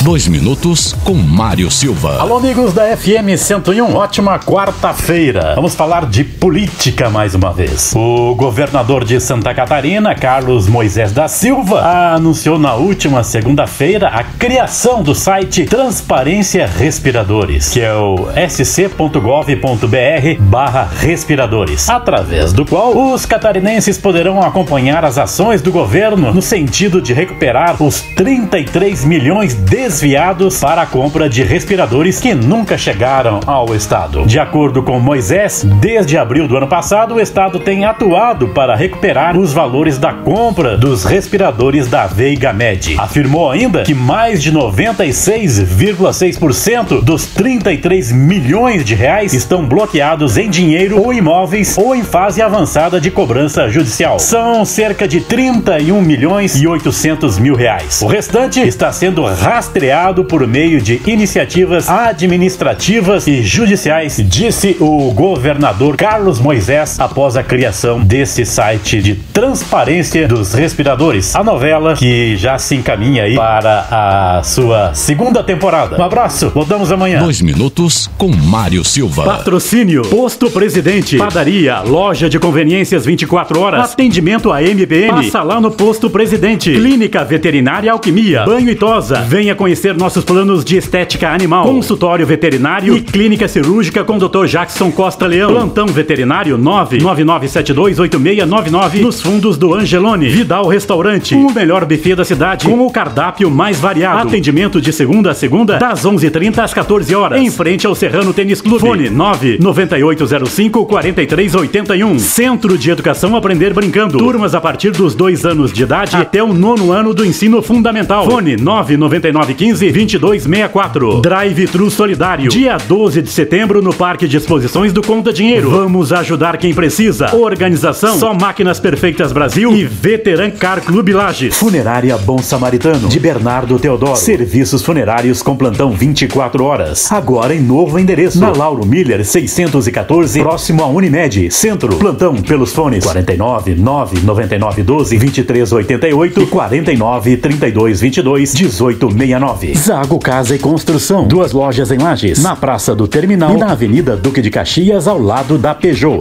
Dois minutos com Mário Silva. Alô, amigos da FM 101, ótima quarta-feira. Vamos falar de política mais uma vez. O governador de Santa Catarina, Carlos Moisés da Silva, anunciou na última segunda-feira a criação do site Transparência Respiradores, que é o sc.gov.br barra respiradores, através do qual os catarinenses poderão acompanhar as ações do governo no sentido de recuperar os 33 milhões desviados para a compra de respiradores que nunca chegaram ao Estado. De acordo com Moisés, desde abril do ano passado, o Estado tem atuado para recuperar os valores da compra dos respiradores da Veiga Med. Afirmou ainda que mais de 96,6% dos 33 milhões de reais estão bloqueados em dinheiro ou imóveis ou em fase avançada de cobrança judicial. São cerca de 31 milhões e 800 mil reais. O restante está sendo rastreado por meio de iniciativas administrativas e judiciais, disse o governador Carlos Moisés após a criação desse site de transparência dos respiradores. A novela que já se encaminha aí para a sua segunda temporada. Um abraço, voltamos amanhã. Dois minutos com Mário Silva. Patrocínio, Posto Presidente, Padaria, Loja de Conveniências 24 horas, atendimento a MBM, passa lá no Posto Presidente, Clínica Veterinária Alquimia, Banho e Tosa, venha conhecer nossos planos de estética animal, consultório veterinário e clínica cirúrgica com Dr. Jackson Costa Leão, plantão veterinário 999728699 nos fundos do Angelone, Vidal Restaurante, o melhor buffet da cidade com o cardápio mais variado, atendimento de segunda a segunda das 11:30 às 14 horas, em frente ao Serrano Tênis Clube, fone 99805 4381, Centro de Educação Aprender Brincando, turmas a partir dos dois anos de idade até o nono ano do ensino fundamental, fone 99915 2264, Drive Tru Solidário, dia 12 de setembro no Parque de Exposições do Conta Dinheiro. Vamos ajudar quem precisa. Organização Só Máquinas Perfeitas Brasil e Veteran Car Clube Lages. Funerária Bom Samaritano, de Bernardo Teodoro. Serviços funerários com plantão 24 horas. Agora em novo endereço. Na Lauro Miller 614, próximo à Unimed. Centro. Plantão pelos fones 49 999 12 23 88 e 49 32 22 18 69. Zago Casa e Construção. Duas lojas em Lages. Na Praça do Terminal e na Avenida Duque de Caxias, ao lado da Peugeot.